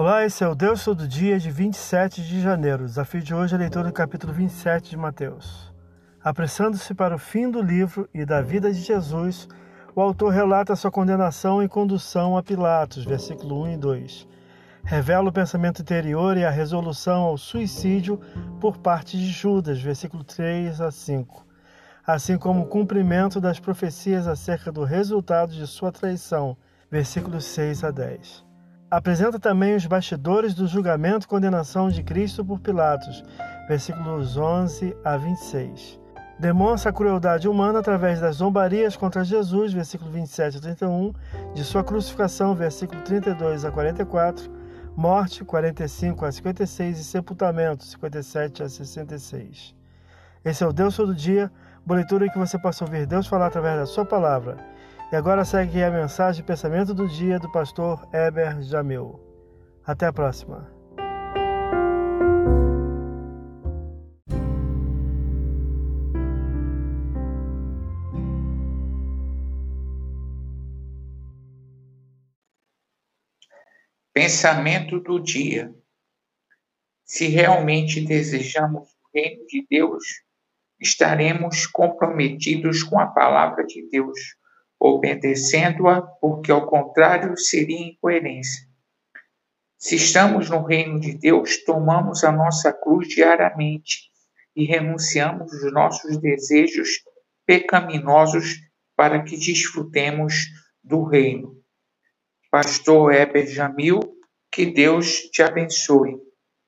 Olá, esse é o Deus Todo Dia de 27 de janeiro. O desafio de hoje é a leitura do capítulo 27 de Mateus. Apressando-se para o fim do livro e da vida de Jesus, o autor relata sua condenação e condução a Pilatos, versículo 1 e 2. Revela o pensamento interior e a resolução ao suicídio por parte de Judas, versículo 3 a 5, assim como o cumprimento das profecias acerca do resultado de sua traição, versículos 6 a 10. Apresenta também os bastidores do julgamento e condenação de Cristo por Pilatos, versículos 11 a 26. Demonstra a crueldade humana através das zombarias contra Jesus, versículo 27 a 31, de sua crucificação, versículo 32 a 44, morte, 45 a 56 e sepultamento, 57 a 66. Esse é o Deus Todo Dia, boletura em que você possa ouvir Deus falar através da sua palavra. E agora segue a mensagem pensamento do dia do pastor Eber Jamil. Até a próxima. Pensamento do dia. Se realmente desejamos o reino de Deus, estaremos comprometidos com a palavra de Deus obedecendo-a, porque ao contrário seria incoerência. Se estamos no reino de Deus, tomamos a nossa cruz diariamente e renunciamos os nossos desejos pecaminosos para que desfrutemos do reino. Pastor Heber Jamil, que Deus te abençoe.